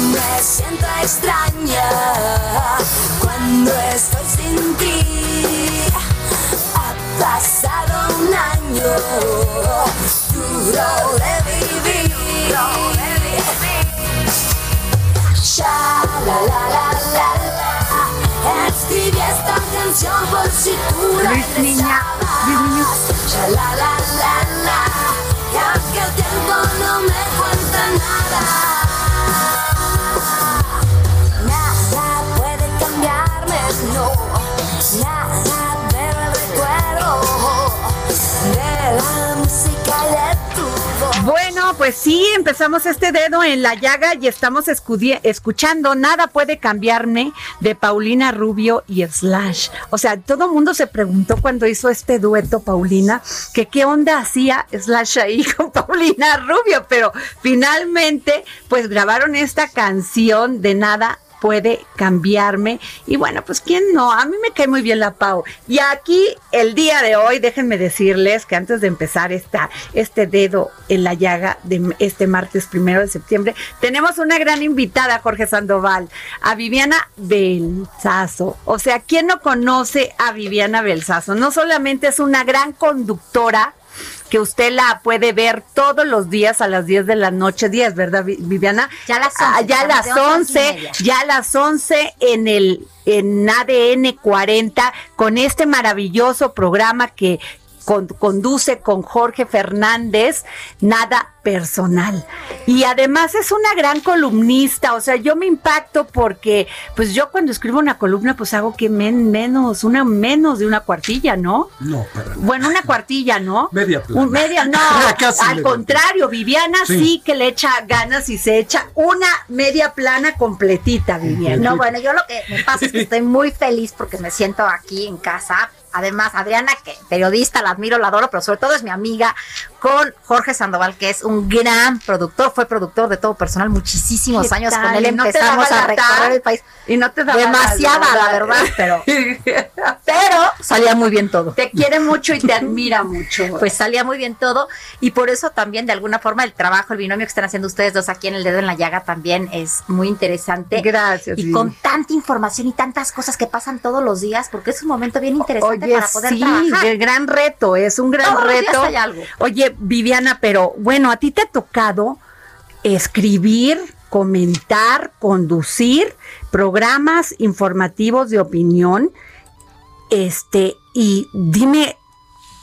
Me siento extraña cuando estoy sin ti. Ha pasado un año duro de vivir. Sha la la la la la. Escribí esta canción por si tú regresabas. Sha la la la la. Y aunque el tiempo no me cuenta nada. Bueno, pues sí, empezamos este dedo en la llaga y estamos escuchando Nada puede cambiarme de Paulina Rubio y Slash. O sea, todo el mundo se preguntó cuando hizo este dueto, Paulina, que qué onda hacía Slash ahí con Paulina Rubio, pero finalmente, pues grabaron esta canción de Nada puede cambiarme. Y bueno, pues quién no, a mí me cae muy bien la Pau. Y aquí el día de hoy, déjenme decirles que antes de empezar esta, este dedo en la llaga de este martes primero de septiembre, tenemos una gran invitada, Jorge Sandoval, a Viviana Belsazo. O sea, ¿quién no conoce a Viviana Belsazo? No solamente es una gran conductora, que usted la puede ver todos los días a las 10 de la noche, 10, ¿verdad, Vi- Viviana? Ya a las Ah, 11, ya a las de once a once y 11, media. ya a las 11 en el en ADN 40 con este maravilloso programa que con- conduce con Jorge Fernández, nada personal. Y además es una gran columnista, o sea, yo me impacto porque pues yo cuando escribo una columna pues hago que men- menos, una menos de una cuartilla, ¿no? No, para. Bueno, una cuartilla, ¿no? Media plana. Un media, no. Al contrario, Viviana sí. Sí. que le echa ganas y se echa una media plana completita, Viviana. No, bueno, yo lo que me pasa es que estoy muy feliz porque me siento aquí en casa. Además, Adriana, que periodista, la admiro, la adoro, pero sobre todo es mi amiga, con Jorge Sandoval, que es un gran productor, fue productor de todo personal muchísimos ¿Qué años. tal? Con él ¿Y no te empezamos daba a recorrer el país. Y no te da Demasiada, la verdad, pero, pero salía muy bien todo. Te quiere mucho y te admira mucho. Pues salía muy bien todo y por eso también de alguna forma el trabajo, el binomio que están haciendo ustedes dos aquí en el dedo en la llaga también es muy interesante. Gracias, Y con tanta información y tantas cosas que pasan todos los días, porque es un momento bien interesante Oye, para poder sí, trabajar. el gran reto, es un gran Todos los días reto. hay algo. Oye, Viviana, pero bueno, a ti te ha tocado escribir, comentar, conducir programas informativos de opinión. Este, y dime,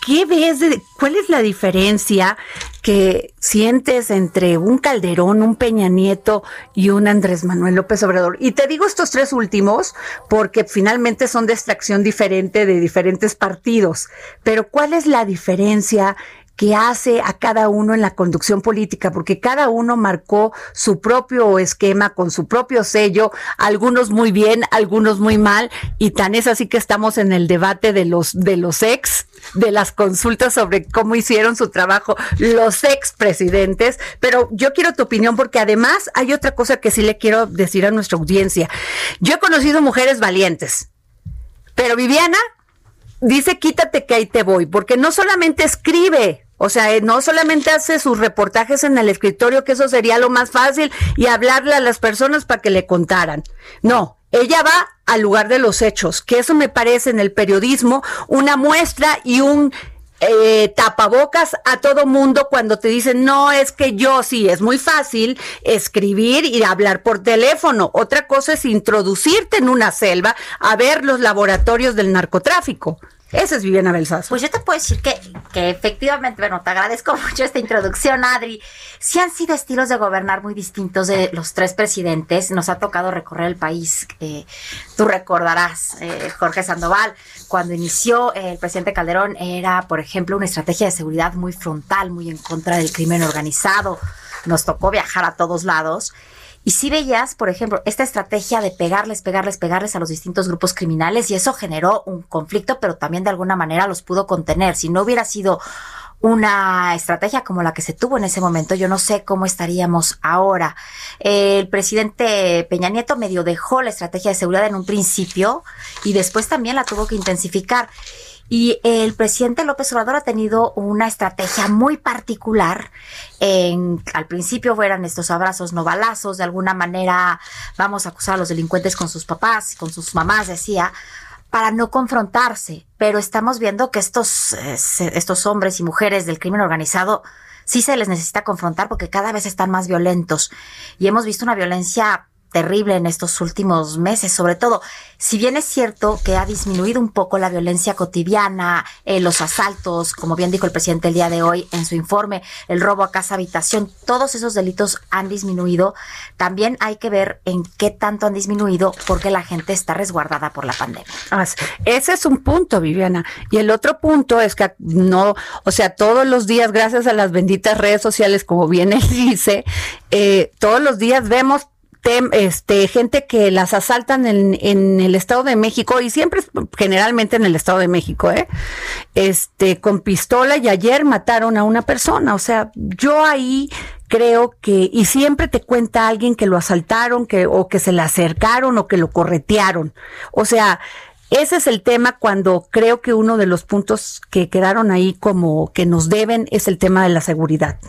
¿qué ves? De, ¿Cuál es la diferencia que sientes entre un Calderón, un Peña Nieto y un Andrés Manuel López Obrador? Y te digo estos tres últimos porque finalmente son de extracción diferente de diferentes partidos. Pero ¿cuál es la diferencia que hace a cada uno en la conducción política, porque cada uno marcó su propio esquema con su propio sello, algunos muy bien, algunos muy mal, y tan es así que estamos en el debate de los de los ex, de las consultas sobre cómo hicieron su trabajo los ex presidentes, pero yo quiero tu opinión porque además hay otra cosa que sí le quiero decir a nuestra audiencia. Yo he conocido mujeres valientes, pero Viviana dice quítate que ahí te voy, porque no solamente escribe, o sea, eh, no solamente hace sus reportajes en el escritorio, que eso sería lo más fácil, y hablarle a las personas para que le contaran. No, ella va al lugar de los hechos, que eso me parece en el periodismo una muestra y un eh, tapabocas a todo mundo cuando te dicen, no, es que yo sí, es muy fácil escribir y hablar por teléfono. Otra cosa es introducirte en una selva a ver los laboratorios del narcotráfico. Esa es Viviana Belsazo. Pues yo te puedo decir que, que efectivamente, bueno, te agradezco mucho esta introducción, Adri. Sí han sido estilos de gobernar muy distintos de los tres presidentes. Nos ha tocado recorrer el país. Eh, tú recordarás, eh, Jorge Sandoval, cuando inició eh, el presidente Calderón era, por ejemplo, una estrategia de seguridad muy frontal, muy en contra del crimen organizado. Nos tocó viajar a todos lados. Y si veías, por ejemplo, esta estrategia de pegarles, pegarles, pegarles a los distintos grupos criminales y eso generó un conflicto, pero también de alguna manera los pudo contener. Si no hubiera sido una estrategia como la que se tuvo en ese momento, yo no sé cómo estaríamos ahora. El presidente Peña Nieto medio dejó la estrategia de seguridad en un principio y después también la tuvo que intensificar. Y el presidente López Obrador ha tenido una estrategia muy particular. En, al principio eran estos abrazos no balazos, de alguna manera vamos a acusar a los delincuentes con sus papás, con sus mamás, decía, para no confrontarse. Pero estamos viendo que estos, eh, estos hombres y mujeres del crimen organizado sí se les necesita confrontar porque cada vez están más violentos. Y hemos visto una violencia terrible en estos últimos meses, sobre todo, si bien es cierto que ha disminuido un poco la violencia cotidiana, eh, los asaltos, como bien dijo el presidente el día de hoy en su informe, el robo a casa habitación, todos esos delitos han disminuido, también hay que ver en qué tanto han disminuido porque la gente está resguardada por la pandemia. Ese es un punto, Viviana. Y el otro punto es que no, o sea, todos los días, gracias a las benditas redes sociales, como bien él dice, eh, todos los días vemos este, gente que las asaltan en, en, el Estado de México y siempre generalmente en el Estado de México, ¿eh? Este, con pistola y ayer mataron a una persona. O sea, yo ahí creo que, y siempre te cuenta alguien que lo asaltaron, que, o que se le acercaron o que lo corretearon. O sea, ese es el tema cuando creo que uno de los puntos que quedaron ahí como que nos deben es el tema de la seguridad.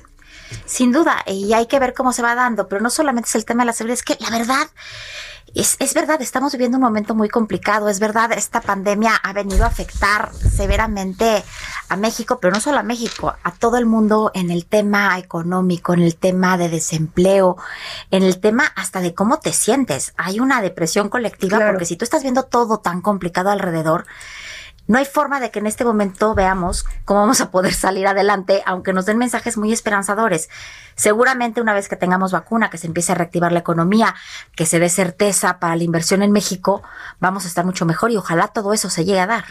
Sin duda, y hay que ver cómo se va dando, pero no solamente es el tema de la seguridad, es que la verdad, es, es, verdad, estamos viviendo un momento muy complicado, es verdad, esta pandemia ha venido a afectar severamente a México, pero no solo a México, a todo el mundo en el tema económico, en el tema de desempleo, en el tema hasta de cómo te sientes. Hay una depresión colectiva porque si tú estás viendo todo tan complicado alrededor, no hay forma de que en este momento veamos cómo vamos a poder salir adelante, aunque nos den mensajes muy esperanzadores. Seguramente una vez que tengamos vacuna, que se empiece a reactivar la economía, que se dé certeza para la inversión en México, vamos a estar mucho mejor y ojalá todo eso se llegue a dar.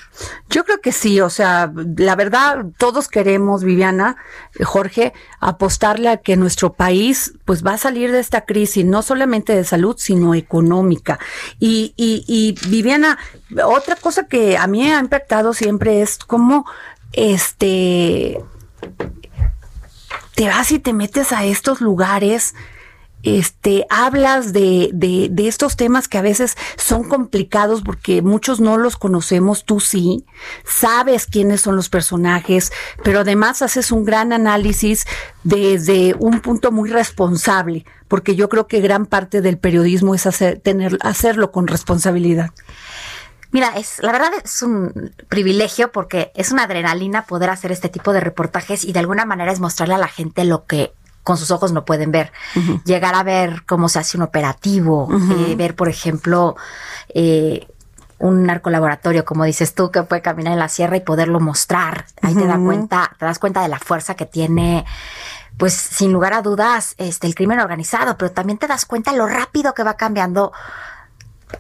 Yo creo que sí, o sea, la verdad, todos queremos, Viviana, Jorge, apostarle a que nuestro país pues va a salir de esta crisis, no solamente de salud, sino económica. Y, y, y Viviana, otra cosa que a mí ha impactado siempre es cómo este te vas y te metes a estos lugares, este, hablas de, de, de, estos temas que a veces son complicados porque muchos no los conocemos, tú sí, sabes quiénes son los personajes, pero además haces un gran análisis desde un punto muy responsable, porque yo creo que gran parte del periodismo es hacer, tener, hacerlo con responsabilidad. Mira, es la verdad es un privilegio porque es una adrenalina poder hacer este tipo de reportajes y de alguna manera es mostrarle a la gente lo que con sus ojos no pueden ver. Llegar a ver cómo se hace un operativo, eh, ver, por ejemplo, eh, un narcolaboratorio, como dices tú, que puede caminar en la sierra y poderlo mostrar. Ahí te da cuenta, te das cuenta de la fuerza que tiene pues sin lugar a dudas, este, el crimen organizado, pero también te das cuenta lo rápido que va cambiando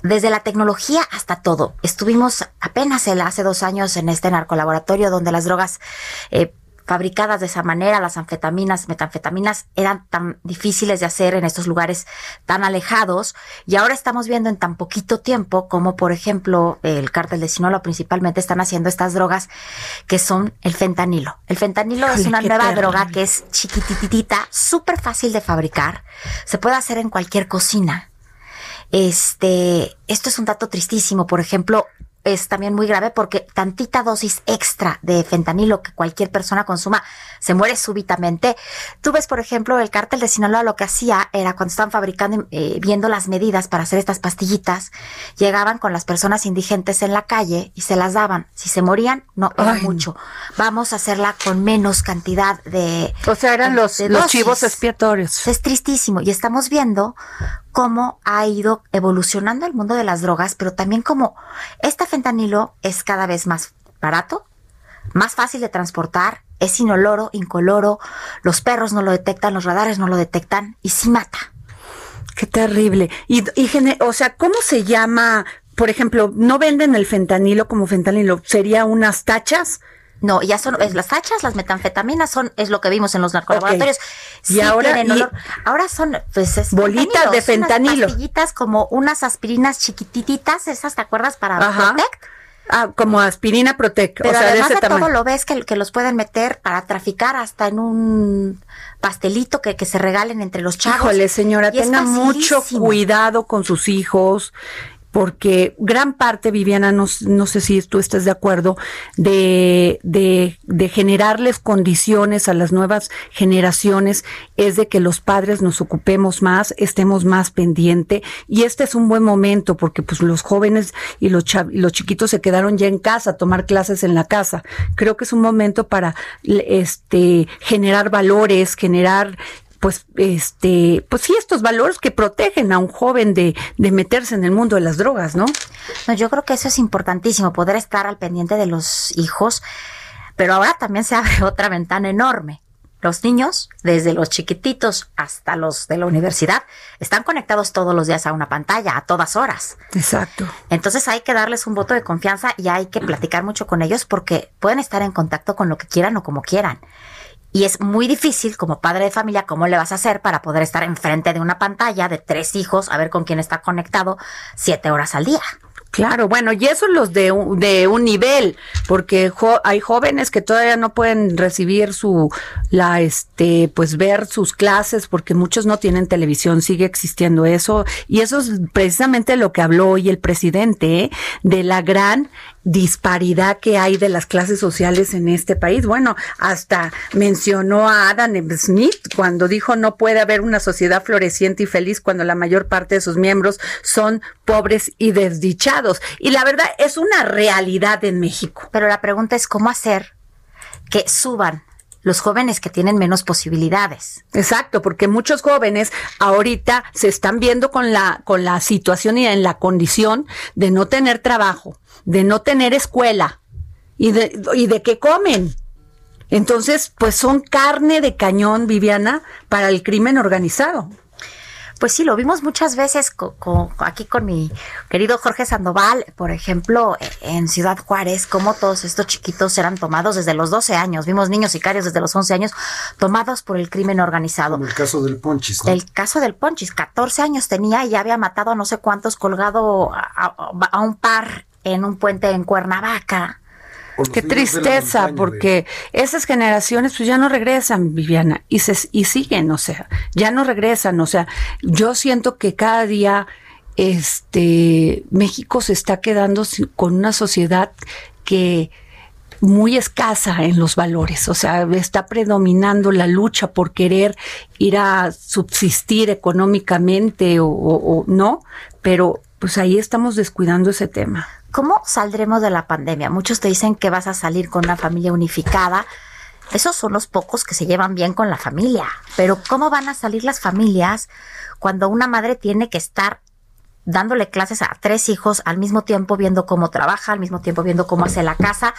desde la tecnología hasta todo. Estuvimos apenas el, hace dos años en este narcolaboratorio donde las drogas eh, fabricadas de esa manera, las anfetaminas, metanfetaminas, eran tan difíciles de hacer en estos lugares tan alejados. Y ahora estamos viendo en tan poquito tiempo como, por ejemplo, el cártel de Sinaloa principalmente están haciendo estas drogas que son el fentanilo. El fentanilo es una nueva terrible. droga que es chiquititita, súper fácil de fabricar. Se puede hacer en cualquier cocina. Este, esto es un dato tristísimo. Por ejemplo, es también muy grave porque tantita dosis extra de fentanilo que cualquier persona consuma se muere súbitamente. Tú ves, por ejemplo, el cártel de Sinaloa lo que hacía era cuando estaban fabricando, eh, viendo las medidas para hacer estas pastillitas, llegaban con las personas indigentes en la calle y se las daban. Si se morían, no era Ay, mucho. Vamos a hacerla con menos cantidad de. O sea, eran de- los, de los chivos expiatorios. Es tristísimo y estamos viendo cómo ha ido evolucionando el mundo de las drogas, pero también como este fentanilo es cada vez más barato, más fácil de transportar, es inoloro, incoloro, los perros no lo detectan, los radares no lo detectan y sí mata. Qué terrible. Y, y o sea, ¿cómo se llama? Por ejemplo, no venden el fentanilo como fentanilo, sería unas tachas. No, ya son es, las tachas, las metanfetaminas son es lo que vimos en los narcolaboratorios. Y Sí ahora- tienen y- olor. ahora son pues es Bolitas de unas fentanilo. como unas aspirinas chiquitititas, esas te acuerdas para Ajá. Protect? Ah, como aspirina Protec. Pero o sea, de además ese de, tamaño. todo lo ves que, que los pueden meter para traficar hasta en un pastelito que, que se regalen entre los chavos. Híjole, señora, Y tenga mucho cuidado con sus hijos, porque gran parte, Viviana, no, no sé si tú estás de acuerdo, de, de, de generarles condiciones a las nuevas generaciones es de que los padres nos ocupemos más, estemos más pendiente, y este es un buen momento, porque pues los jóvenes y los, y los chiquitos se quedaron ya en casa, a tomar clases en la casa. Creo que es un momento para este generar valores, generar pues este pues sí estos valores que protegen a un joven de, de meterse en el mundo de las drogas no No, yo creo que eso es importantísimo, poder estar al pendiente de los hijos. Pero ahora también se abre otra ventana enorme. Los niños, desde los chiquititos hasta los de la universidad, están conectados todos los días a una pantalla, a todas horas. exacto Entonces hay que darles un voto de confianza y hay que platicar mucho con ellos porque pueden estar en contacto con lo que quieran o como quieran. Y es muy difícil como padre de familia, ¿cómo le vas a hacer para poder estar enfrente de una pantalla de tres hijos, a ver con quién está conectado siete horas al día? Claro, bueno, y eso los de, un- de un nivel, porque hay jóvenes que todavía no pueden recibir su, la, este, pues ver sus clases, porque muchos no tienen televisión, sigue existiendo eso, y eso es precisamente lo que habló hoy el presidente, ¿eh? de la gran disparidad que hay de las clases sociales en este país. Bueno, hasta mencionó a Adam Smith cuando dijo no puede haber una sociedad floreciente y feliz cuando la mayor parte de sus miembros son pobres y desdichados. Y la verdad es una realidad en México. Pero la pregunta es cómo hacer que suban los jóvenes que tienen menos posibilidades. Exacto, porque muchos jóvenes ahorita se están viendo con la con la situación y en la condición de no tener trabajo, de no tener escuela y de y de qué comen. Entonces, pues son carne de cañón, Viviana, para el crimen organizado. Pues sí, lo vimos muchas veces co- co- aquí con mi querido Jorge Sandoval, por ejemplo, eh, en Ciudad Juárez, cómo todos estos chiquitos eran tomados desde los 12 años. Vimos niños sicarios desde los 11 años tomados por el crimen organizado. Como el caso del Ponchis, ¿no? El caso del Ponchis, 14 años tenía y ya había matado a no sé cuántos colgado a, a- a un par en un puente en Cuernavaca. Qué tristeza, porque esas generaciones pues ya no regresan, Viviana, y se y siguen, o sea, ya no regresan, o sea, yo siento que cada día este México se está quedando con una sociedad que muy escasa en los valores, o sea, está predominando la lucha por querer ir a subsistir económicamente o, o- o no, pero pues ahí estamos descuidando ese tema. ¿Cómo saldremos de la pandemia? Muchos te dicen que vas a salir con una familia unificada. Esos son los pocos que se llevan bien con la familia. Pero ¿cómo van a salir las familias cuando una madre tiene que estar dándole clases a tres hijos al mismo tiempo, viendo cómo trabaja, al mismo tiempo viendo cómo hace la casa?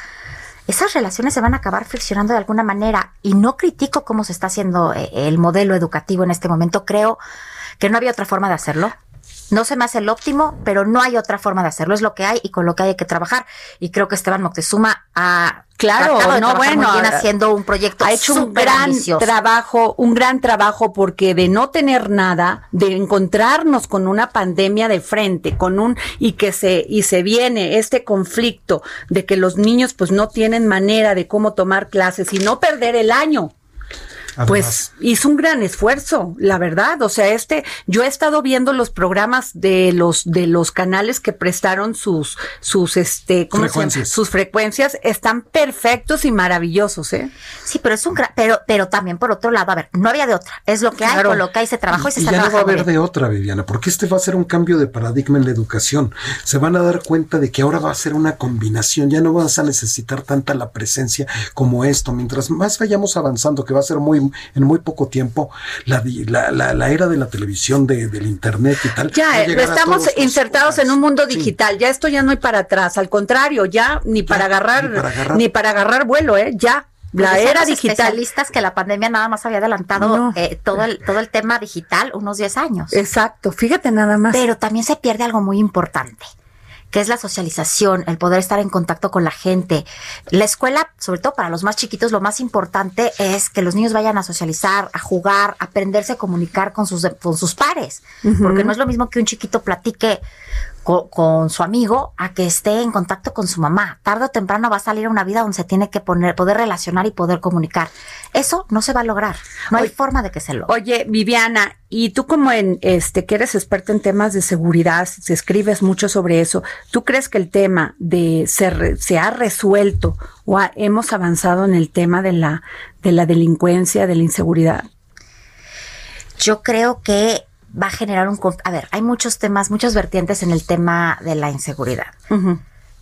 Esas relaciones se van a acabar friccionando de alguna manera y no critico cómo se está haciendo eh, el modelo educativo en este momento. Creo que no había otra forma de hacerlo. No se me hace el óptimo, pero no hay otra forma de hacerlo. Es lo que hay y con lo que hay, que trabajar. Y creo que Esteban Moctezuma ha Claro, tratado de no, trabajar bueno, muy bien ha- haciendo un proyecto ha hecho un gran ambicioso. trabajo, un gran trabajo porque de no tener nada, de encontrarnos con una pandemia de frente, con un y que se y se viene este conflicto de que los niños pues no tienen manera de cómo tomar clases y no perder el año. Pues hizo un gran esfuerzo, la verdad. O sea, este, yo he estado viendo los programas de los de los canales que prestaron sus sus este, ¿cómo se llama? Frecuencias. Sus frecuencias están perfectos y maravillosos, ¿eh? Sí, pero es un gran, pero, pero también por otro lado, a ver, no había de otra. Es lo que hay, Claro. con lo que hay se trabajó y se Y está ya no va a haber bien. de otra, Viviana, porque este va a ser un cambio de paradigma en la educación. Se van a dar cuenta de que ahora va a ser una combinación, ya no vas a necesitar tanta la presencia como esto. Mientras más vayamos avanzando, que va a ser muy en muy poco tiempo, la, di- la, la, la era de la televisión, de, del internet y tal. Ya, estamos insertados en un mundo Sí. digital. Ya esto ya no hay para atrás. Al contrario, ya ni para agarrar, ni para agarrar. ni para agarrar vuelo, ¿eh? Ya. La era digital. especialistas que la pandemia nada más había adelantado No. eh, todo, el, todo el tema digital unos 10 años. Exacto. Fíjate nada más. Pero también se pierde algo muy importante, que es la socialización, el poder estar en contacto con la gente. La escuela, sobre todo para los más chiquitos, lo más importante es que los niños vayan a socializar, a jugar, a aprenderse a comunicar con sus, con sus pares. Porque no es lo mismo que un chiquito platique co- con, su amigo a que esté en contacto con su mamá. Tarde o temprano va a salir a una vida donde se tiene que poner, poder relacionar y poder comunicar. Eso no se va a lograr. No hay forma de que se logre. Oye, Viviana, y tú como en este que eres experta en temas de seguridad, se escribes mucho sobre eso, ¿tú crees que el tema de se, se ha resuelto o ha- hemos avanzado en el tema de la de la delincuencia, de la inseguridad? yo creo que va a generar un... A ver, hay muchos temas, muchas vertientes en el tema de la inseguridad.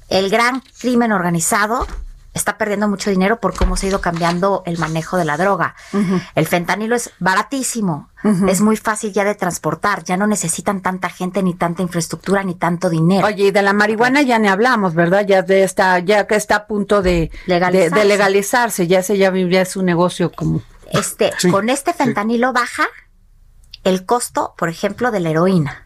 El gran crimen organizado está perdiendo mucho dinero por cómo se ha ido cambiando el manejo de la droga. El fentanilo es baratísimo, es muy fácil ya de transportar, ya no necesitan tanta gente, ni tanta infraestructura, ni tanto dinero. Oye, y de la marihuana ya ni hablamos, ¿verdad? Ya de esta, ya que está a punto de Legalizarse. de, de legalizarse, ya se ya, ya es un negocio como Este, Sí, con este fentanilo baja el costo, por ejemplo, de la heroína.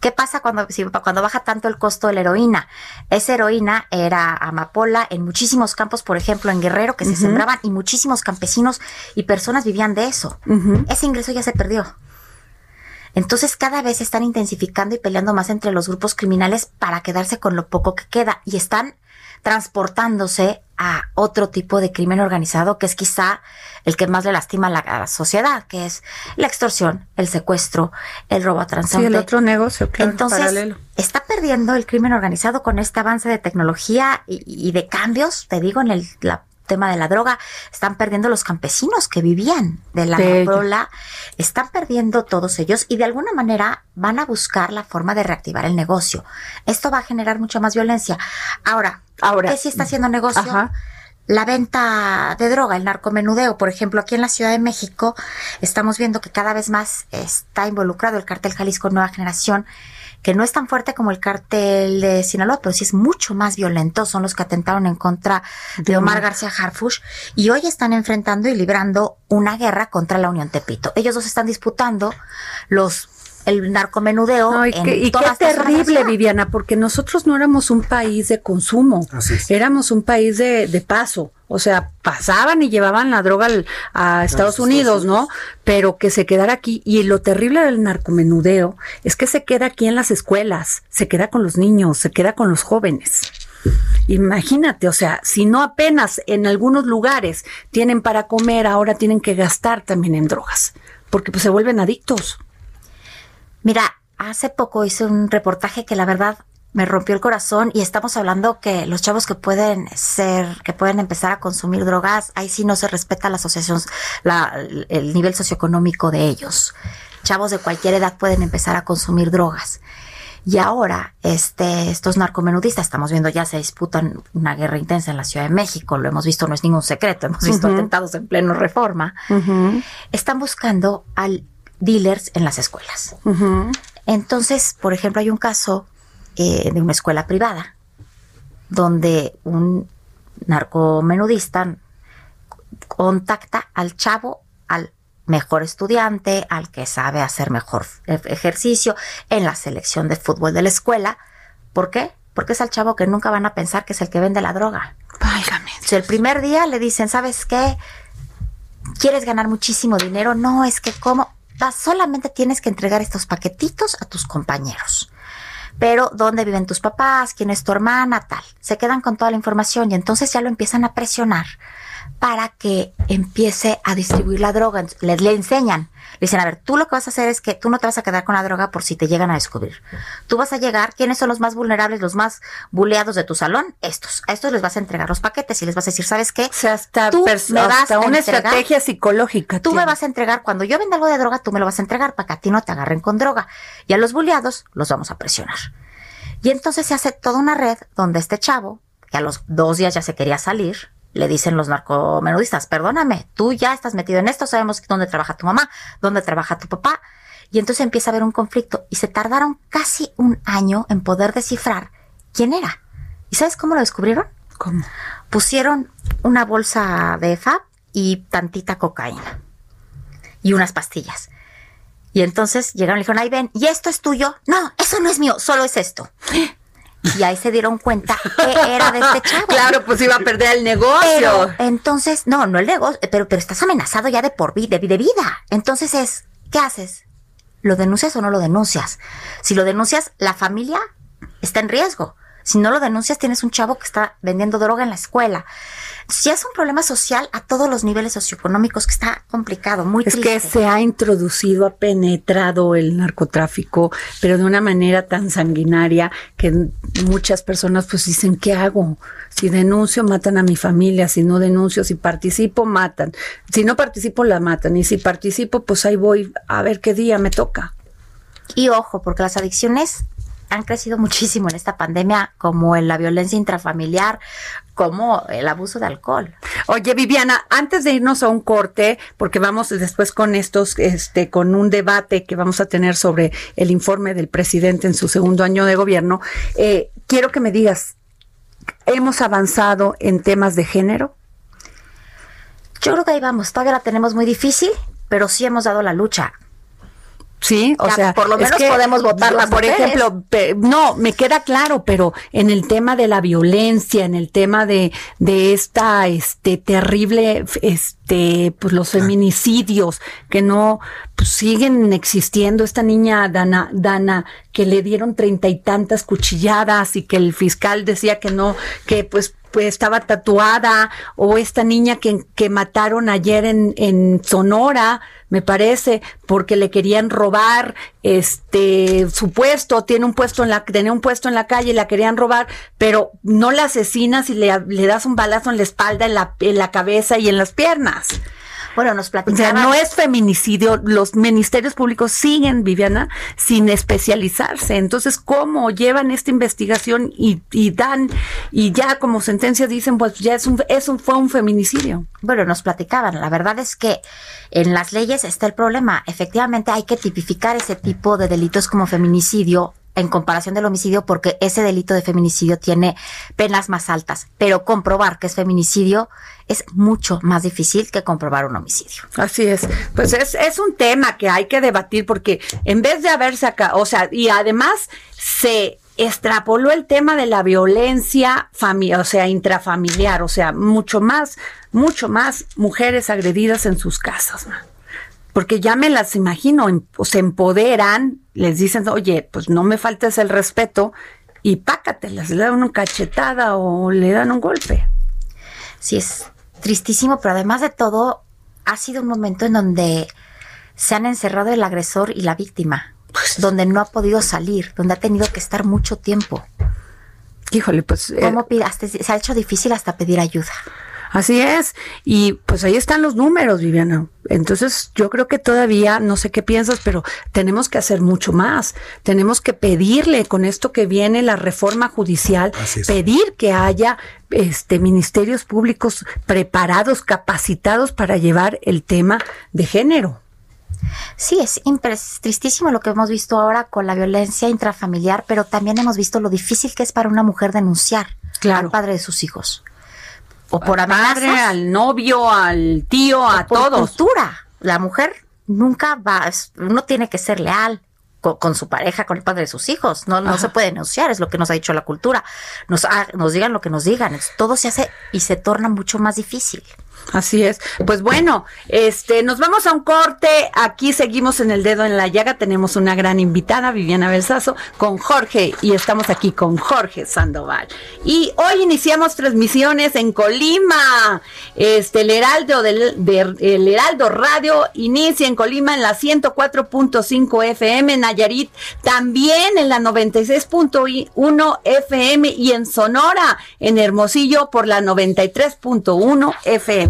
¿Qué pasa cuando, si- cuando baja tanto el costo de la heroína? Esa heroína era amapola en muchísimos campos, por ejemplo, en Guerrero, que se sembraban y muchísimos campesinos y personas vivían de eso. Ese ingreso ya se perdió. Entonces cada vez se están intensificando y peleando más entre los grupos criminales para quedarse con lo poco que queda y están transportándose a otro tipo de crimen organizado que es quizá el que más le lastima a la, a la sociedad, que es la extorsión, el secuestro, el robo a sí, transeúnte. el otro negocio, claro, Entonces, paralelo. está perdiendo el crimen organizado con este avance de tecnología y, y de cambios, te digo, en el la- tema de la droga. Están perdiendo los campesinos que vivían de la amapola. Están perdiendo todos ellos y de alguna manera van a buscar la forma de reactivar el negocio. Esto va a generar mucha más violencia. Ahora, Ahora. ¿qué sí está haciendo negocio? Ajá. La venta de droga, el narcomenudeo, por ejemplo, aquí en la Ciudad de México estamos viendo que cada vez más está involucrado el cártel Jalisco Nueva Generación, que no es tan fuerte como el cártel de Sinaloa, pero sí es mucho más violento. Son los que atentaron en contra de Omar García Harfush y hoy están enfrentando y librando una guerra contra la Unión Tepito. Ellos dos están disputando los el narcomenudeo No, y en qué, y terrible. Viviana, porque nosotros no éramos un país de consumo, Así es. éramos un país de, de paso. O sea, pasaban y llevaban la droga al- a Estados Estados Unidos, ¿no? Pero que se quedara aquí. Y lo terrible del narcomenudeo es que se queda aquí en las escuelas, se queda con los niños, se queda con los jóvenes. Imagínate, o sea, si no apenas en algunos lugares tienen para comer, ahora tienen que gastar también en drogas, porque pues se vuelven adictos. Mira, hace poco hice un reportaje que la verdad me rompió el corazón y estamos hablando que los chavos que pueden ser, que pueden empezar a consumir drogas, ahí sí no se respeta la asociación, la, el nivel socioeconómico de ellos. Chavos de cualquier edad pueden empezar a consumir drogas. Y ahora, este, estos narcomenudistas, estamos viendo ya se disputan una guerra intensa en la Ciudad de México, lo hemos visto, no es ningún secreto, hemos visto atentados en pleno reforma. Están buscando al dealers en las escuelas. Entonces, por ejemplo, hay un caso eh, de una escuela privada donde un narcomenudista contacta al chavo, al mejor estudiante, al que sabe hacer mejor ejercicio en la selección de fútbol de la escuela. ¿Por qué? Porque es al chavo que nunca van a pensar que es el que vende la droga. Válgame. Si el primer día le dicen, ¿sabes qué? ¿Quieres ganar muchísimo dinero? No, es que cómo. Solamente tienes que entregar estos paquetitos a tus compañeros. Pero, ¿dónde viven tus papás? ¿Quién es tu hermana? Tal. Se quedan con toda la información y entonces ya lo empiezan a presionar para que empiece a distribuir la droga. Le, le enseñan. Le dicen, a ver, tú lo que vas a hacer es que tú no te vas a quedar con la droga por si te llegan a descubrir. Tú vas a llegar, ¿quiénes son los más vulnerables, los más buleados de tu salón? Estos. A estos les vas a entregar los paquetes y les vas a decir, ¿sabes qué? O sea, hasta, Tú me vas hasta a una entregar- estrategia psicológica. Tú me vas a entregar, cuando yo venda algo de droga, tú me lo vas a entregar para que a ti no te agarren con droga. Y a los bulleados los vamos a presionar. Y entonces se hace toda una red donde este chavo, que a los dos días ya se quería salir, le dicen los narcomenudistas, perdóname, tú ya estás metido en esto, sabemos dónde trabaja tu mamá, dónde trabaja tu papá. Y entonces empieza a haber un conflicto y se tardaron casi un año en poder descifrar quién era. ¿Y sabes cómo lo descubrieron? ¿Cómo? pusieron una bolsa de FAB y tantita cocaína y unas pastillas. Y entonces llegaron y dijeron, ahí ven, ¿y esto es tuyo? No, eso no es mío, solo es esto. Y ahí se dieron cuenta que era de este chavo. Claro, pues iba a perder el Pero negocio. entonces, no, no el negocio, pero, pero estás amenazado ya de por vida, de, de vida. Entonces es, ¿qué haces? ¿Lo denuncias o no lo denuncias? Si lo denuncias, la familia está en riesgo. Si no lo denuncias, tienes un chavo que está vendiendo droga en la escuela. Ya es un problema social a todos los niveles socioeconómicos que está complicado, muy Es que triste. se ha introducido, ha penetrado el narcotráfico, pero de una manera tan sanguinaria que muchas personas pues dicen, ¿qué hago? Si denuncio, matan a mi familia, si no denuncio, si participo, matan. Si no participo, la matan. Y si participo, pues ahí voy a ver qué día me toca. Y ojo, porque las adicciones han crecido muchísimo en esta pandemia, como en la violencia intrafamiliar, como el abuso de alcohol. Oye, Viviana, antes de irnos a un corte, porque vamos después con estos, este, con un debate que vamos a tener sobre el informe del presidente en su segundo año de gobierno, eh, quiero que me digas, ¿hemos avanzado en temas de género? Yo creo que ahí vamos, todavía la tenemos muy difícil, pero sí hemos dado la lucha. Sí, o Ya, sea, por lo es menos podemos votar las Por mujeres. ejemplo, pe- no, me queda claro, pero en el tema de la violencia, en el tema de de esta este terrible este pues los feminicidios que no pues, siguen existiendo esta niña Dana Dana que le dieron treinta y tantas cuchilladas y que el fiscal decía que no que pues pues estaba tatuada o esta niña que, que mataron ayer en, en Sonora, me parece, porque le querían robar este su puesto, tiene un puesto en la tenía un puesto en la calle y la querían robar, pero no la asesinas y le, le das un balazo en la espalda, en la, en la cabeza y en las piernas. Bueno, nos O sea, no es feminicidio, los ministerios públicos siguen, Viviana, sin especializarse. Entonces, ¿cómo llevan esta investigación y, y dan, y ya como sentencia dicen, pues ya es un, es un, fue un feminicidio? Bueno, nos platicaban. La verdad es que en las leyes está el problema. Efectivamente, hay que tipificar ese tipo de delitos como feminicidio en comparación del homicidio porque ese delito de feminicidio tiene penas más altas, pero comprobar que es feminicidio es mucho más difícil que comprobar un homicidio. Así es. Pues es, es un tema que hay que debatir porque en vez de haberse acá, o sea, y además se extrapoló el tema de la violencia familiar, o sea, intrafamiliar, o sea, mucho más, mucho más mujeres agredidas en sus casas. ¿no? Porque ya me las imagino, se empoderan, les dicen, oye, pues no me faltes el respeto y pácatelas, le dan una cachetada o le dan un golpe. Sí, es tristísimo, pero además de todo, ha sido un momento en donde se han encerrado el agresor y la víctima, donde no ha podido salir, donde ha tenido que estar mucho tiempo. Híjole, pues... eh, ¿Cómo pide? Hasta- se ha hecho difícil hasta pedir ayuda. Así es. Y pues ahí están los números, Viviana. Entonces yo creo que todavía, no sé qué piensas, pero tenemos que hacer mucho más. Tenemos que pedirle con esto que viene la reforma judicial, pedir que haya este ministerios públicos preparados, capacitados para llevar el tema de género. Sí, es, tristísimo lo que hemos visto ahora con la violencia intrafamiliar, pero también hemos visto lo difícil que es para una mujer denunciar Claro. al padre de sus hijos. O por padre, al novio, al tío, a por todos. cultura. la mujer nunca va, uno tiene que ser leal con, con su pareja, con el padre de sus hijos. No, no se puede negociar, es lo que nos ha dicho la cultura. Nos, ha- nos digan lo que nos digan. Todo se hace y se torna mucho más difícil. Así es. Pues bueno, este, nos vamos a un corte. Aquí seguimos en el dedo en la llaga. Tenemos una gran invitada, Viviana Belsazo, con Jorge, y estamos aquí con Jorge Sandoval. Y hoy iniciamos transmisiones en Colima. Este, el Heraldo del, de- el Heraldo Radio inicia en Colima en la 104.5 FM, Nayarit también en la 96.1 FM y en Sonora, en Hermosillo por la 93.1 FM.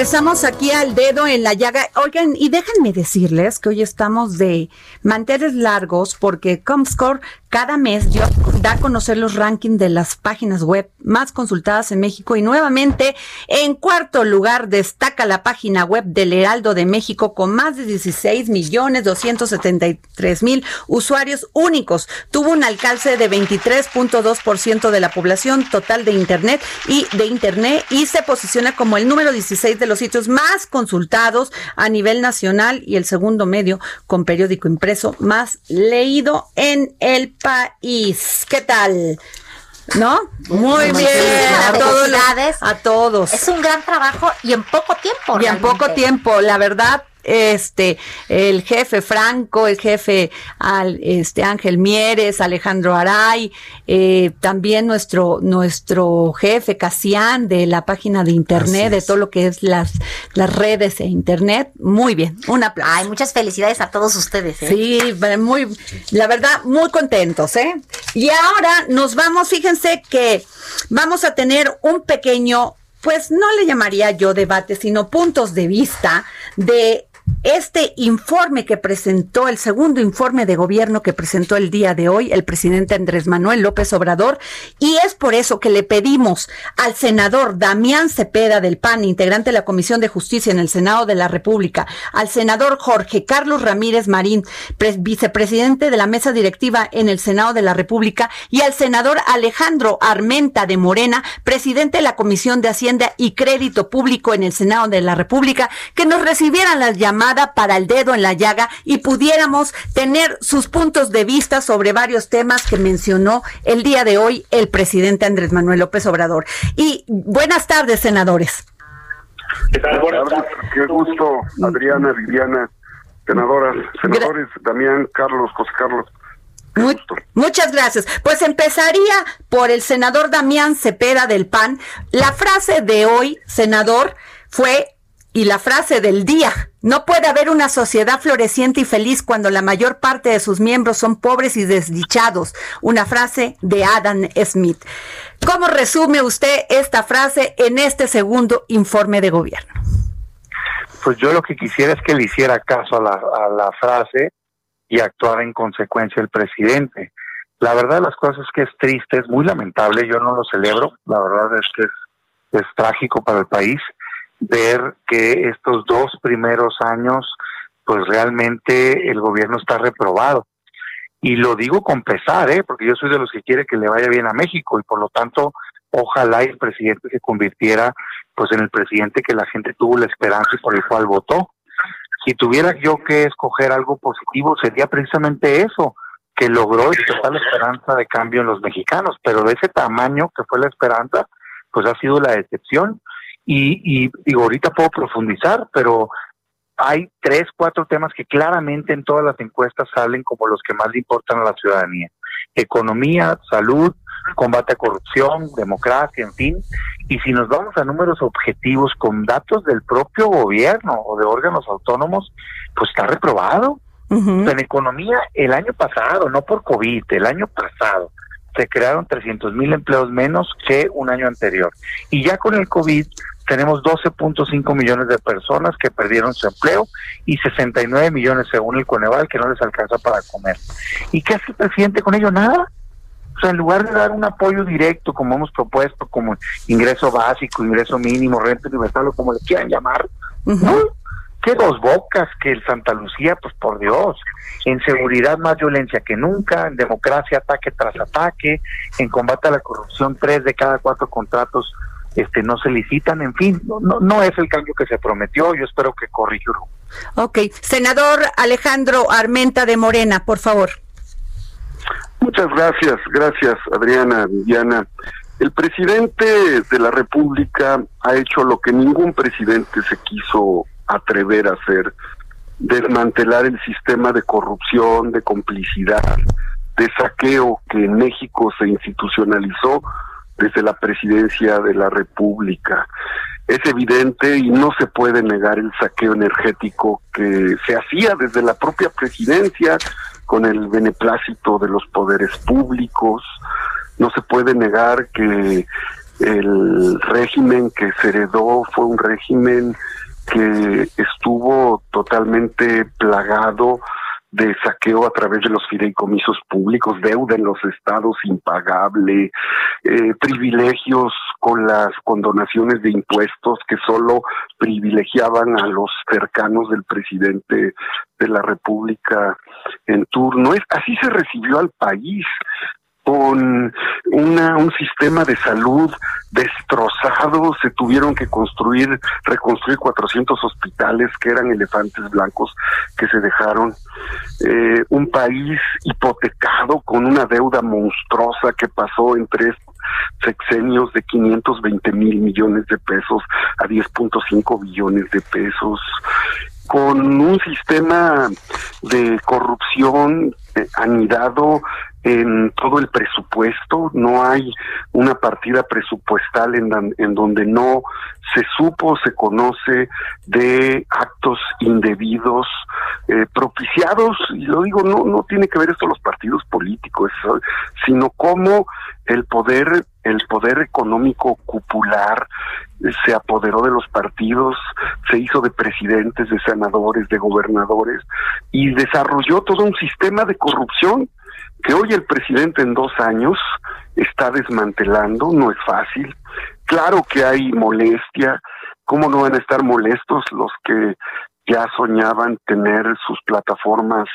Regresamos aquí al dedo en la llaga. Oigan, y déjenme decirles que hoy estamos de manteles largos porque Comscore cada mes dio- da a conocer los rankings de las páginas web más consultadas en México y nuevamente en cuarto lugar destaca la página web del Heraldo de México con más de 16 millones 273 mil usuarios únicos. Tuvo un alcance de 23.2% de la población total de Internet y de Internet y se posiciona como el número 16 de los sitios más consultados a nivel nacional y el segundo medio con periódico impreso más leído en el país. ¿Qué tal? ¿No? Muy bien. A todos. A todos. Es un gran trabajo y en poco tiempo. Y en poco tiempo, la verdad, este, el jefe Franco, el jefe al, este Ángel Mieres, Alejandro Aray, eh, también nuestro, nuestro jefe Casián de la página de internet, de todo lo que es las, las redes e internet. Muy bien, un aplauso. Ay, muchas felicidades a todos ustedes. ¿eh? Sí, muy, la verdad, muy contentos, ¿eh? Y ahora nos vamos, fíjense que vamos a tener un pequeño, pues no le llamaría yo debate, sino puntos de vista de este informe que presentó, el segundo informe de gobierno que presentó el día de hoy el presidente Andrés Manuel López Obrador, y es por eso que le pedimos al senador Damián Cepeda del PAN, integrante de la Comisión de Justicia en el Senado de la República, al senador Jorge Carlos Ramírez Marín, pre- vicepresidente de la mesa directiva en el Senado de la República, y al senador Alejandro Armenta de Morena, presidente de la Comisión de Hacienda y Crédito Público en el Senado de la República, que nos recibieran la llamada para el dedo en la llaga y pudiéramos tener sus puntos de vista sobre varios temas que mencionó el día de hoy el presidente Andrés Manuel López Obrador. Y buenas tardes, senadores. Qué gusto, Adriana, Viviana, senadoras, senadores, Damián, Carlos, José Carlos. Qué muchas gracias. Pues empezaría por el senador Damián Cepeda del PAN. La frase de hoy, senador, fue, y la frase del día, no puede haber una sociedad floreciente y feliz cuando la mayor parte de sus miembros son pobres y desdichados. Una frase de Adam Smith. ¿Cómo resume usted esta frase en este segundo informe de gobierno? Pues yo lo que quisiera es que le hiciera caso a la, frase y actuara en consecuencia el presidente. La verdad de las cosas es que es triste, es muy lamentable, yo no lo celebro, la verdad es que es trágico para el país ver que estos dos primeros años, pues realmente el gobierno está reprobado. Y lo digo con pesar, ¿eh? porque yo soy de los que quiere que le vaya bien a México y por lo tanto ojalá el presidente se convirtiera pues en el presidente que la gente tuvo la esperanza y por el cual votó. Si tuviera yo que escoger algo positivo sería precisamente eso, que logró expresar la esperanza de cambio en los mexicanos, pero de ese tamaño que fue la esperanza, pues ha sido la decepción. Y, y digo, ahorita puedo profundizar, pero hay tres, cuatro temas que claramente en todas las encuestas salen como los que más le importan a la ciudadanía. Economía, salud, combate a corrupción, democracia, en fin. Y si nos vamos a números objetivos con datos del propio gobierno o de órganos autónomos, pues está reprobado. En economía, el año pasado, no por COVID, el año pasado, se crearon 300 mil empleos menos que un año anterior. Y ya con el COVID tenemos 12.5 millones de personas que perdieron su empleo y 69 millones según el Coneval que no les alcanza para comer. ¿Y qué hace el presidente con ello? Nada. O sea, en lugar de dar un apoyo directo, como hemos propuesto, como ingreso básico, ingreso mínimo, renta universal o como le quieran llamar, ¿no? que dos bocas, que el Santa Lucía, pues por Dios, en seguridad más violencia que nunca, en democracia ataque tras ataque, en combate a la corrupción tres de cada cuatro contratos este no se licitan, en fin, no, no, no es el cambio que se prometió, yo espero que corrija. Ok, senador Alejandro Armenta de Morena, por favor. Muchas gracias, gracias Adriana, Diana. El presidente de la República ha hecho lo que ningún presidente se quiso atrever a hacer, desmantelar el sistema de corrupción, de complicidad, de saqueo que en México se institucionalizó desde la presidencia de la República. Es evidente y no se puede negar el saqueo energético que se hacía desde la propia presidencia con el beneplácito de los poderes públicos. No se puede negar que el régimen que se heredó fue un régimen que estuvo totalmente plagado de saqueo a través de los fideicomisos públicos, deuda en los estados impagable, eh, privilegios con las condonaciones de impuestos que solo privilegiaban a los cercanos del presidente de la República en turno. Así se recibió al país con una, un sistema de salud destrozado, se tuvieron que construir, reconstruir 400 hospitales que eran elefantes blancos que se dejaron, eh, un país hipotecado con una deuda monstruosa que pasó en tres sexenios de 520 mil millones de pesos a 10.5 billones de pesos, con un sistema de corrupción eh, anidado en todo el presupuesto, no hay una partida presupuestal en, en donde no se supo, se conoce de actos indebidos eh, propiciados, y lo digo, no, no tiene que ver esto los partidos políticos, sino cómo el poder, el poder económico cupular se apoderó de los partidos, se hizo de presidentes, de senadores, de gobernadores, y desarrolló todo un sistema de corrupción que hoy el presidente en dos años está desmantelando, no es fácil. Claro que hay molestia, ¿cómo no van a estar molestos los que ya soñaban tener sus plataformas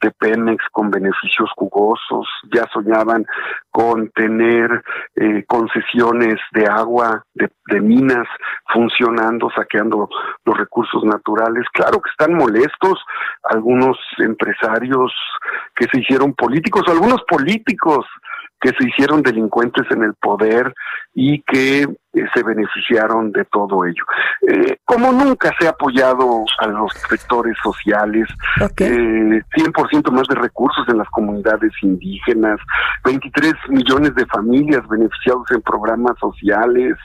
de Pemex con beneficios jugosos, ya soñaban con tener eh, concesiones de agua, de, de, minas funcionando, saqueando los recursos naturales. Claro que están molestos algunos empresarios que se hicieron políticos, algunos políticos que se hicieron delincuentes en el poder y que eh, se beneficiaron de todo ello. Eh, como nunca se ha apoyado a los sectores sociales, eh, 100% más de recursos en las comunidades indígenas, 23 millones de familias beneficiados en programas sociales,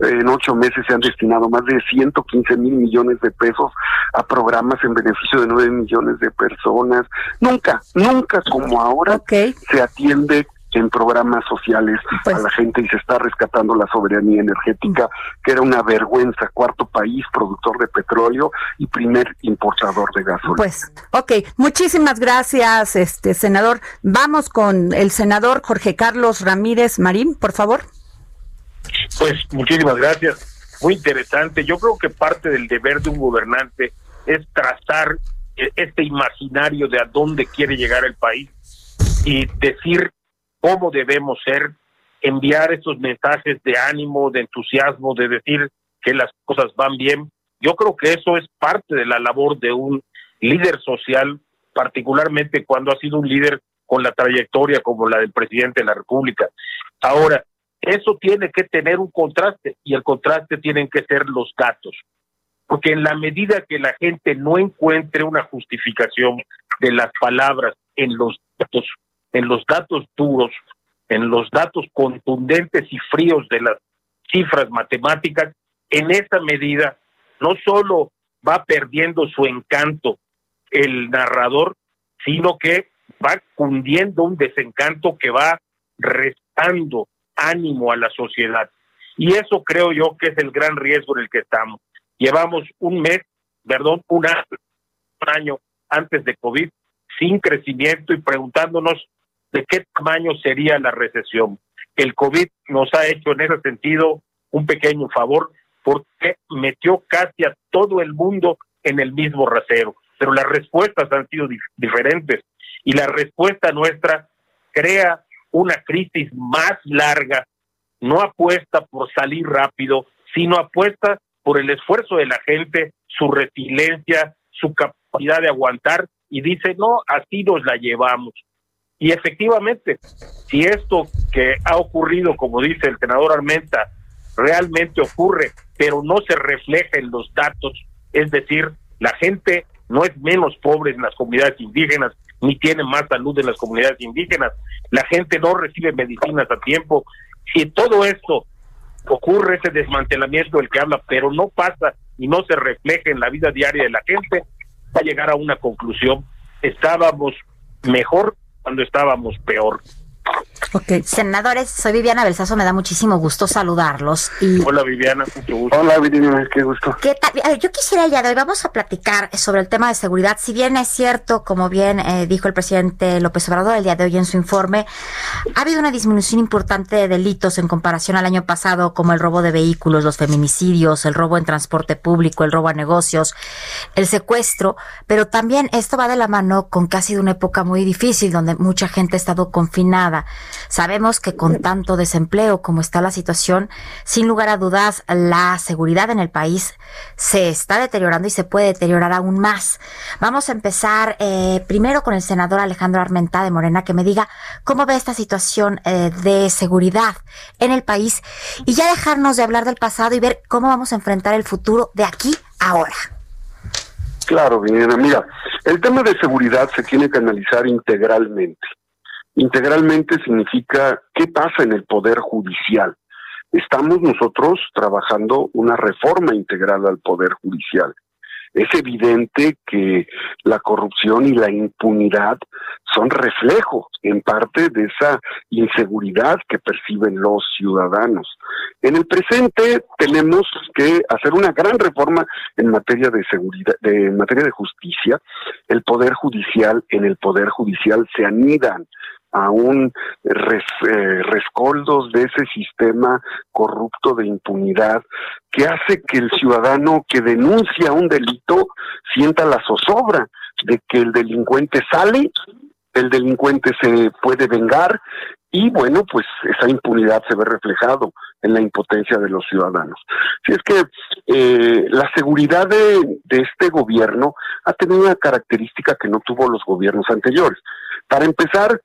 en ocho meses se han destinado más de 115 mil millones de pesos a programas en beneficio de 9 millones de personas. Nunca, nunca como ahora se atiende en programas sociales a Pues la gente y se está rescatando la soberanía energética, que era una vergüenza, cuarto país productor de petróleo y primer importador de gasolina. Pues, ok, muchísimas gracias, este senador. Vamos con el senador Jorge Carlos Ramírez Marín, por favor. Pues muchísimas gracias. Muy interesante. Yo creo que parte del deber de un gobernante es trazar eh, este imaginario de a dónde quiere llegar el país y decir cómo debemos ser enviar esos mensajes de ánimo, de entusiasmo, de decir que las cosas van bien. Yo creo que eso es parte de la labor de un líder social, particularmente cuando ha sido un líder con la trayectoria como la del presidente de la República. Ahora, eso tiene que tener un contraste y el contraste tienen que ser los datos. Porque en la medida que la gente no encuentre una justificación de las palabras en los datos, en los datos duros, en los datos contundentes y fríos de las cifras matemáticas, en esa medida no solo va perdiendo su encanto el narrador, sino que va cundiendo un desencanto que va restando ánimo a la sociedad. Y eso creo yo que es el gran riesgo en el que estamos. Llevamos un mes, perdón, un año antes de COVID sin crecimiento y preguntándonos de qué tamaño sería la recesión. El COVID nos ha hecho en ese sentido un pequeño favor porque metió casi a todo el mundo en el mismo rasero, pero las respuestas han sido diferentes y la respuesta nuestra crea una crisis más larga, no apuesta por salir rápido, sino apuesta por el esfuerzo de la gente, su resiliencia, su capacidad de aguantar y dice, no, así nos la llevamos. Y efectivamente, si esto que ha ocurrido, como dice el senador Armenta, realmente ocurre, pero no se refleja en los datos, es decir, la gente no es menos pobre en las comunidades indígenas, ni tiene más salud en las comunidades indígenas, la gente no recibe medicinas a tiempo. Si todo esto ocurre, ese desmantelamiento del que habla, pero no pasa y no se refleja en la vida diaria de la gente, va a llegar a una conclusión. Estábamos mejor cuando estábamos peor. Ok, senadores, soy Viviana Belsazo, me da muchísimo gusto saludarlos. Y... Hola Viviana, mucho gusto. Hola Viviana, qué gusto. ¿Qué tal? Yo quisiera el día de hoy, vamos a platicar sobre el tema de seguridad. Si bien es cierto, como bien eh, dijo el presidente López Obrador el día de hoy en su informe, ha habido una disminución importante de delitos en comparación al año pasado, como el robo de vehículos, los feminicidios, el robo en transporte público, el robo a negocios, el secuestro, pero también esto va de la mano con que ha sido una época muy difícil, donde mucha gente ha estado confinada. Sabemos que con tanto desempleo como está la situación, sin lugar a dudas, la seguridad en el país se está deteriorando y se puede deteriorar aún más. Vamos a empezar eh, primero con el senador Alejandro Armenta de Morena, que me diga cómo ve esta situación eh, de seguridad en el país y ya dejarnos de hablar del pasado y ver cómo vamos a enfrentar el futuro de aquí ahora. Claro, Viviana. Mira, el tema de seguridad se tiene que analizar integralmente. Integralmente significa qué pasa en el Poder Judicial. Estamos nosotros trabajando una reforma integral al Poder Judicial. Es evidente que la corrupción y la impunidad son reflejo en parte de esa inseguridad que perciben los ciudadanos. En el presente tenemos que hacer una gran reforma en materia de seguridad, de, en materia de justicia. El poder judicial, en el poder judicial se anidan aún res, eh, rescoldos de ese sistema corrupto de impunidad que hace que el ciudadano que denuncia un delito sienta la zozobra de que el delincuente sale, el delincuente se puede vengar y bueno, pues esa impunidad se ve reflejado en la impotencia de los ciudadanos. Si es que eh, la seguridad de, de este gobierno ha tenido una característica que no tuvo los gobiernos anteriores. Para empezar,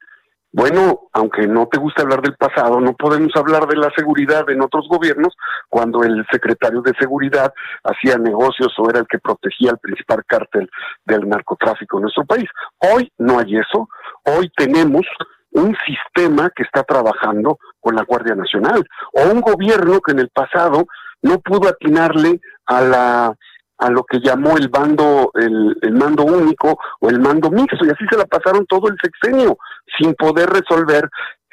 bueno, aunque no te gusta hablar del pasado, no podemos hablar de la seguridad en otros gobiernos cuando el secretario de seguridad hacía negocios o era el que protegía al principal cártel del narcotráfico en nuestro país. Hoy no hay eso. Hoy tenemos un sistema que está trabajando con la Guardia Nacional o un gobierno que en el pasado no pudo atinarle a la a lo que llamó el bando, el, el, mando único o el mando mixto, y así se la pasaron todo el sexenio, sin poder resolver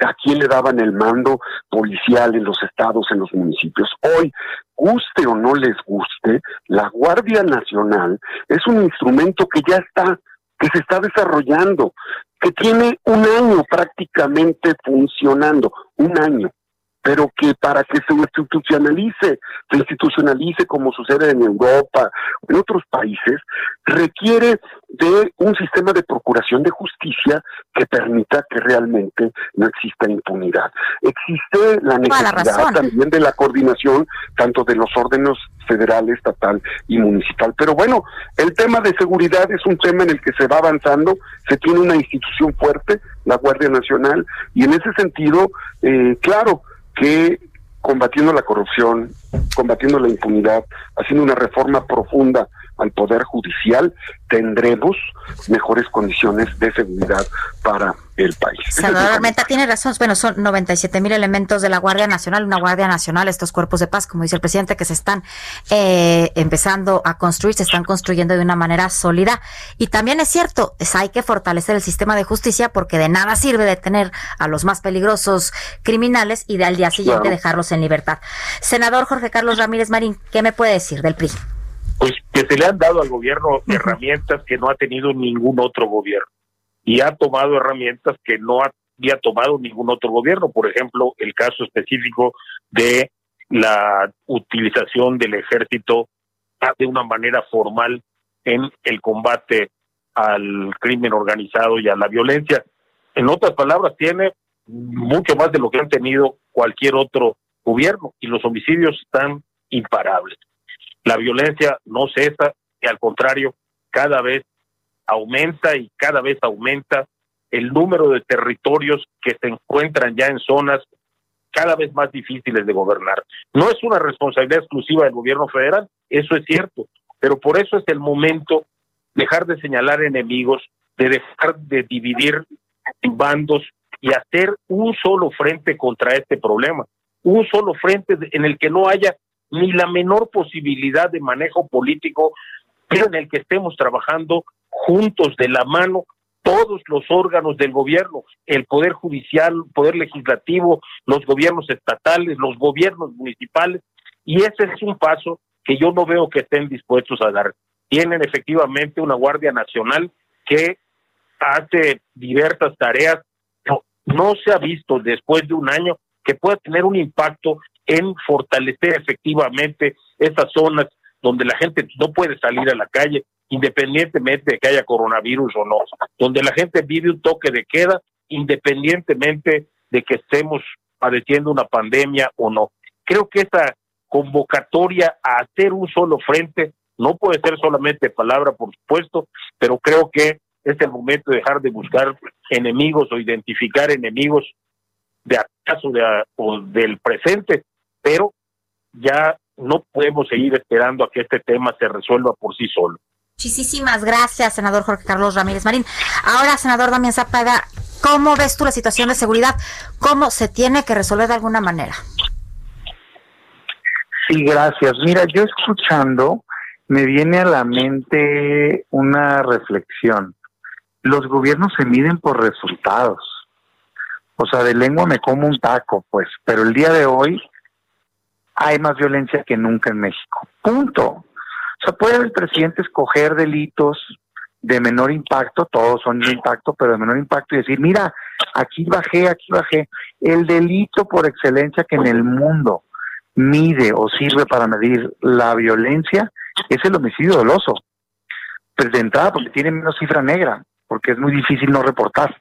a quién le daban el mando policial en los estados, en los municipios. Hoy, guste o no les guste, la Guardia Nacional es un instrumento que ya está, que se está desarrollando, que tiene un año prácticamente funcionando, un año. Pero que para que se institucionalice, se institucionalice como sucede en Europa en otros países, requiere de un sistema de procuración de justicia que permita que realmente no exista impunidad. Existe la necesidad también de la coordinación tanto de los órdenes federal, estatal y municipal. Pero bueno, el tema de seguridad es un tema en el que se va avanzando, se tiene una institución fuerte, la Guardia Nacional, y en ese sentido, eh, claro, que combatiendo la corrupción, combatiendo la impunidad, haciendo una reforma profunda al Poder Judicial, tendremos mejores condiciones de seguridad para el país. Senador Armenta tiene razón. Bueno, son 97 mil elementos de la Guardia Nacional, una Guardia Nacional, estos cuerpos de paz, como dice el presidente, que se están eh, empezando a construir, se están construyendo de una manera sólida. Y también es cierto, es, hay que fortalecer el sistema de justicia porque de nada sirve detener a los más peligrosos criminales y de al día siguiente dejarlos en libertad. Senador Jorge Carlos Ramírez Marín, ¿qué me puede decir del PRI? Pues que se le han dado al gobierno herramientas que no ha tenido ningún otro gobierno y ha tomado herramientas que no había tomado ningún otro gobierno. Por ejemplo, el caso específico de la utilización del ejército de una manera formal en el combate al crimen organizado y a la violencia. En otras palabras, tiene mucho más de lo que han tenido cualquier otro gobierno y los homicidios están imparables. La violencia no cesa y al contrario, cada vez aumenta y cada vez aumenta el número de territorios que se encuentran ya en zonas cada vez más difíciles de gobernar. No es una responsabilidad exclusiva del gobierno federal, eso es cierto, pero por eso es el momento dejar de señalar enemigos, de dejar de dividir bandos y hacer un solo frente contra este problema, un solo frente en el que no haya ni la menor posibilidad de manejo político, pero en el que estemos trabajando juntos de la mano todos los órganos del gobierno, el poder judicial, el poder legislativo, los gobiernos estatales, los gobiernos municipales, y ese es un paso que yo no veo que estén dispuestos a dar. Tienen efectivamente una Guardia Nacional que hace diversas tareas, no, no se ha visto después de un año que pueda tener un impacto en fortalecer efectivamente esas zonas donde la gente no puede salir a la calle, independientemente de que haya coronavirus o no, donde la gente vive un toque de queda, independientemente de que estemos padeciendo una pandemia o no. Creo que esta convocatoria a hacer un solo frente no puede ser solamente palabra, por supuesto, pero creo que es el momento de dejar de buscar enemigos o identificar enemigos de acaso o del presente, pero ya no podemos seguir esperando a que este tema se resuelva por sí solo. Muchísimas gracias, senador Jorge Carlos Ramírez Marín. Ahora, senador Damián Zapata, ¿cómo ves tú la situación de seguridad? ¿Cómo se tiene que resolver de alguna manera? Sí, gracias. Mira, yo escuchando, me viene a la mente una reflexión. Los gobiernos se miden por resultados. O sea, de lengua me como un taco, pues, pero el día de hoy hay más violencia que nunca en México. Punto. O sea, puede el presidente escoger delitos de menor impacto, todos son de impacto, pero de menor impacto y decir, mira, aquí bajé, aquí bajé. El delito por excelencia que en el mundo mide o sirve para medir la violencia es el homicidio doloso. Pues de entrada, porque tiene menos cifra negra, porque es muy difícil no reportar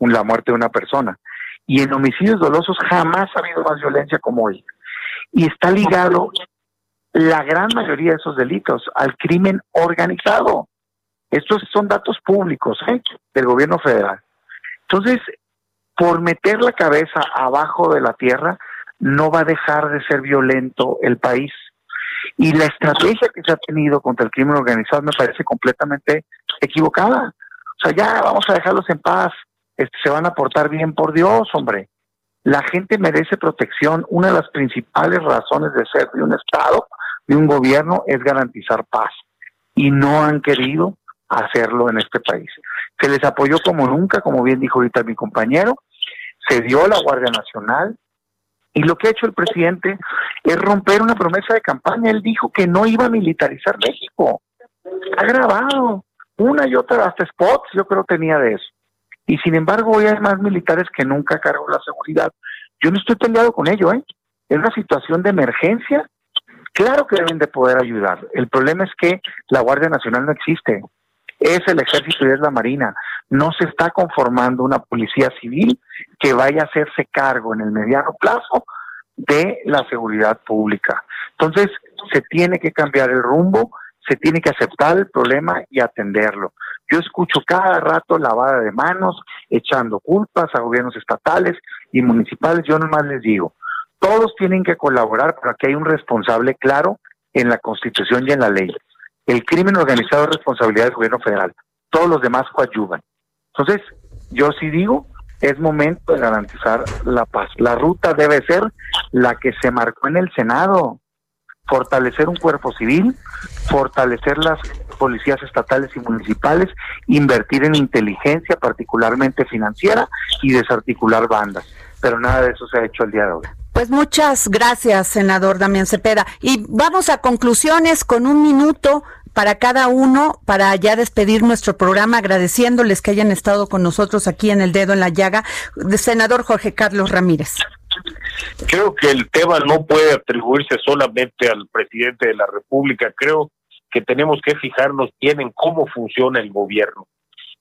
la muerte de una persona. Y en homicidios dolosos jamás ha habido más violencia como hoy y está ligado la gran mayoría de esos delitos al crimen organizado. Estos son datos públicos ¿eh? del gobierno federal. Entonces, por meter la cabeza abajo de la tierra, no va a dejar de ser violento el país. Y la estrategia que se ha tenido contra el crimen organizado me parece completamente equivocada. O sea, ya vamos a dejarlos en paz. Este, se van a portar bien por Dios, hombre. La gente merece protección. Una de las principales razones de ser de un Estado, de un gobierno, es garantizar paz. Y no han querido hacerlo en este país. Se les apoyó como nunca, como bien dijo ahorita mi compañero, se dio la Guardia Nacional y lo que ha hecho el presidente es romper una promesa de campaña. Él dijo que no iba a militarizar México. Ha grabado una y otra, hasta spots yo creo tenía de eso y sin embargo hoy hay más militares que nunca cargó la seguridad Yo no estoy peleado con ello, ¿eh? Es una situación de emergencia. Claro que deben de poder ayudar. El problema es que la Guardia Nacional no existe. Es el ejército y es la Marina. No se está conformando una policía civil que vaya a hacerse cargo en el mediano plazo de la seguridad pública. Entonces, se tiene que cambiar el rumbo, se tiene que aceptar el problema y atenderlo. Yo escucho cada rato lavada de manos, echando culpas a gobiernos estatales y municipales. Yo nomás les digo, todos tienen que colaborar, pero aquí hay un responsable claro en la Constitución y en la ley. El crimen organizado es responsabilidad del gobierno federal. Todos los demás coadyuvan. Entonces, yo sí digo, es momento de garantizar la paz. La ruta debe ser la que se marcó en el Senado fortalecer un cuerpo civil, fortalecer las policías estatales y municipales, invertir en inteligencia, particularmente financiera, y desarticular bandas. Pero nada de eso se ha hecho el día de hoy. Pues muchas gracias, senador Damián Cepeda. Y vamos a conclusiones con un minuto para cada uno, para ya despedir nuestro programa, agradeciéndoles que hayan estado con nosotros aquí en el dedo en la llaga. Senador Jorge Carlos Ramírez. Creo que el tema no puede atribuirse solamente al presidente de la República. Creo que tenemos que fijarnos bien en cómo funciona el gobierno.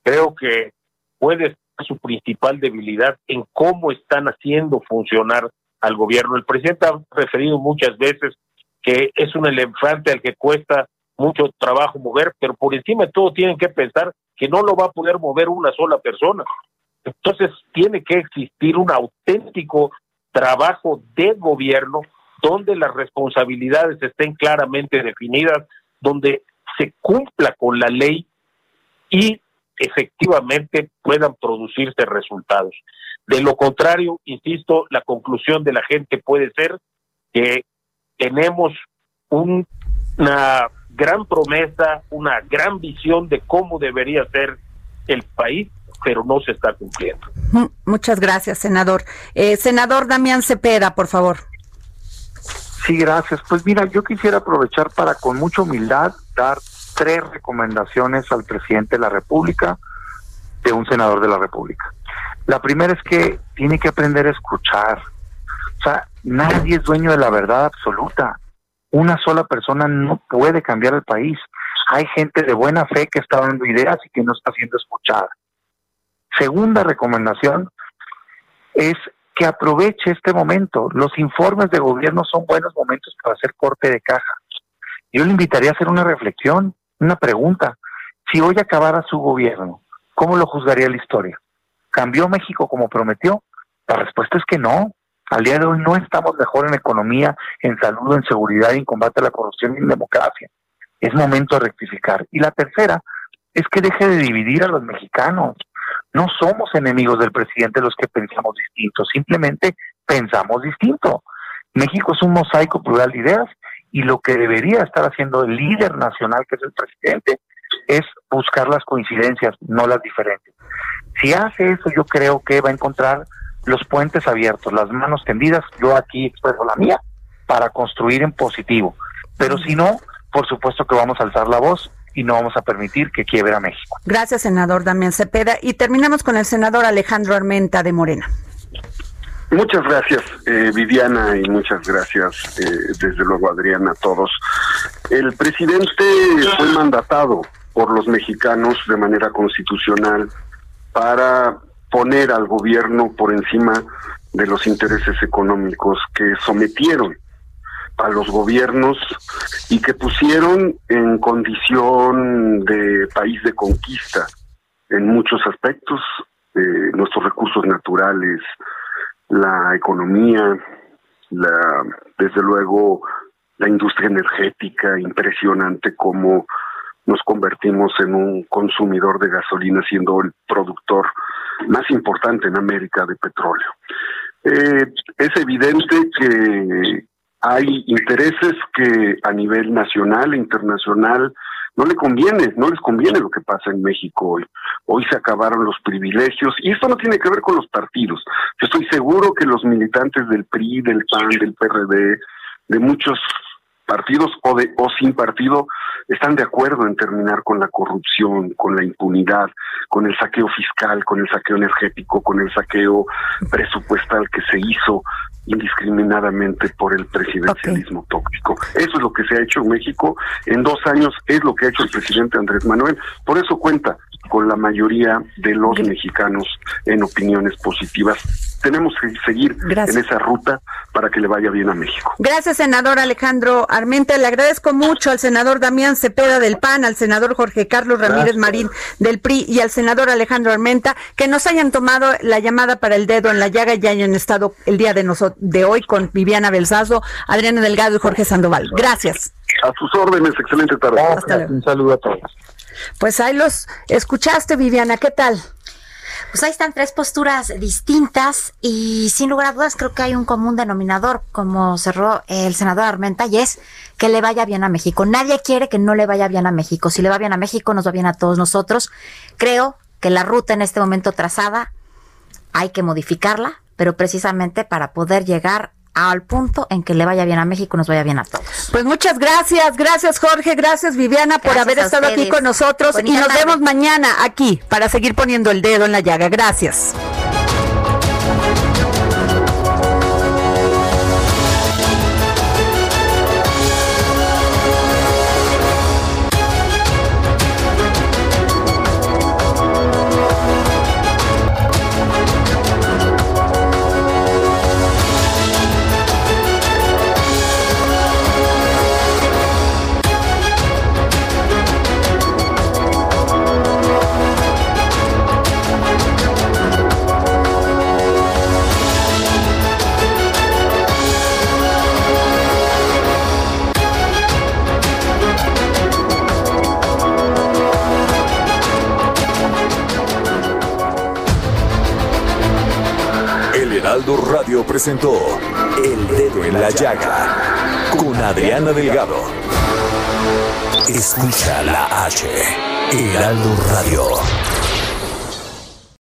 Creo que puede ser su principal debilidad en cómo están haciendo funcionar al gobierno. El presidente ha referido muchas veces que es un elefante al que cuesta mucho trabajo mover, pero por encima de todo tienen que pensar que no lo va a poder mover una sola persona. Entonces tiene que existir un auténtico trabajo de gobierno donde las responsabilidades estén claramente definidas, donde se cumpla con la ley y efectivamente puedan producirse resultados. De lo contrario, insisto, la conclusión de la gente puede ser que tenemos una gran promesa, una gran visión de cómo debería ser el país, pero no se está cumpliendo. Muchas gracias, senador. Eh, senador Damián Cepeda, por favor. Sí, gracias. Pues mira, yo quisiera aprovechar para con mucha humildad dar tres recomendaciones al presidente de la República de un senador de la República. La primera es que tiene que aprender a escuchar. O sea, nadie es dueño de la verdad absoluta. Una sola persona no puede cambiar el país. Hay gente de buena fe que está dando ideas y que no está siendo escuchada. Segunda recomendación es que aproveche este momento. Los informes de gobierno son buenos momentos para hacer corte de caja. Yo le invitaría a hacer una reflexión, una pregunta. Si hoy acabara su gobierno, ¿cómo lo juzgaría la historia? ¿Cambió México como prometió? La respuesta es que no. Al día de hoy no estamos mejor en economía, en salud, en seguridad, en combate a la corrupción y en democracia. Es momento de rectificar. Y la tercera es que deje de dividir a los mexicanos. No somos enemigos del presidente los que pensamos distinto, simplemente pensamos distinto. México es un mosaico plural de ideas y lo que debería estar haciendo el líder nacional, que es el presidente, es buscar las coincidencias, no las diferencias. Si hace eso, yo creo que va a encontrar los puentes abiertos, las manos tendidas, yo aquí expreso la mía, para construir en positivo. Pero si no, por supuesto que vamos a alzar la voz y no vamos a permitir que quiebre a México. Gracias, senador Damián Cepeda. Y terminamos con el senador Alejandro Armenta de Morena. Muchas gracias, eh, Viviana, y muchas gracias, eh, desde luego, Adriana, a todos. El presidente fue mandatado por los mexicanos de manera constitucional para poner al gobierno por encima de los intereses económicos que sometieron a los gobiernos y que pusieron en condición de país de conquista en muchos aspectos, eh, nuestros recursos naturales, la economía, la, desde luego la industria energética, impresionante cómo nos convertimos en un consumidor de gasolina siendo el productor más importante en América de petróleo. Eh, es evidente que hay intereses que a nivel nacional e internacional no le conviene, no les conviene lo que pasa en México hoy. Hoy se acabaron los privilegios y esto no tiene que ver con los partidos. Yo estoy seguro que los militantes del PRI, del PAN, del PRD, de muchos partidos o de o sin partido están de acuerdo en terminar con la corrupción, con la impunidad, con el saqueo fiscal, con el saqueo energético, con el saqueo presupuestal que se hizo indiscriminadamente por el presidencialismo tóxico. Eso es lo que se ha hecho en México en dos años, es lo que ha hecho el presidente Andrés Manuel. Por eso cuenta con la mayoría de los mexicanos en opiniones positivas. Tenemos que seguir en esa ruta para que le vaya bien a México. Gracias, senador Alejandro Armenta. Le agradezco mucho al senador Damián Cepeda del PAN, al senador Jorge Carlos Ramírez Marín del PRI y al senador Alejandro Armenta que nos hayan tomado la llamada para el dedo en la llaga y hayan estado el día de, de hoy con Viviana Belsazo, Adriana Delgado y Jorge Sandoval. Gracias. A sus órdenes, excelente tarde. Un saludo a todos. Pues ahí los escuchaste, Viviana, ¿qué tal? Pues ahí están tres posturas distintas y sin lugar a dudas creo que hay un común denominador, como cerró el senador Armenta, y es que le vaya bien a México. Nadie quiere que no le vaya bien a México. Si le va bien a México, nos va bien a todos nosotros. Creo que la ruta en este momento trazada hay que modificarla, pero precisamente para poder llegar al punto en que le vaya bien a México, nos vaya bien a todos. Pues muchas gracias, gracias Jorge, gracias Viviana por haber estado aquí con nosotros y nos vemos mañana aquí para seguir poniendo el dedo en la llaga. Gracias. Presentó El Dedo en la Llaga con Adriana Delgado. Escucha la H. Heraldo Radio.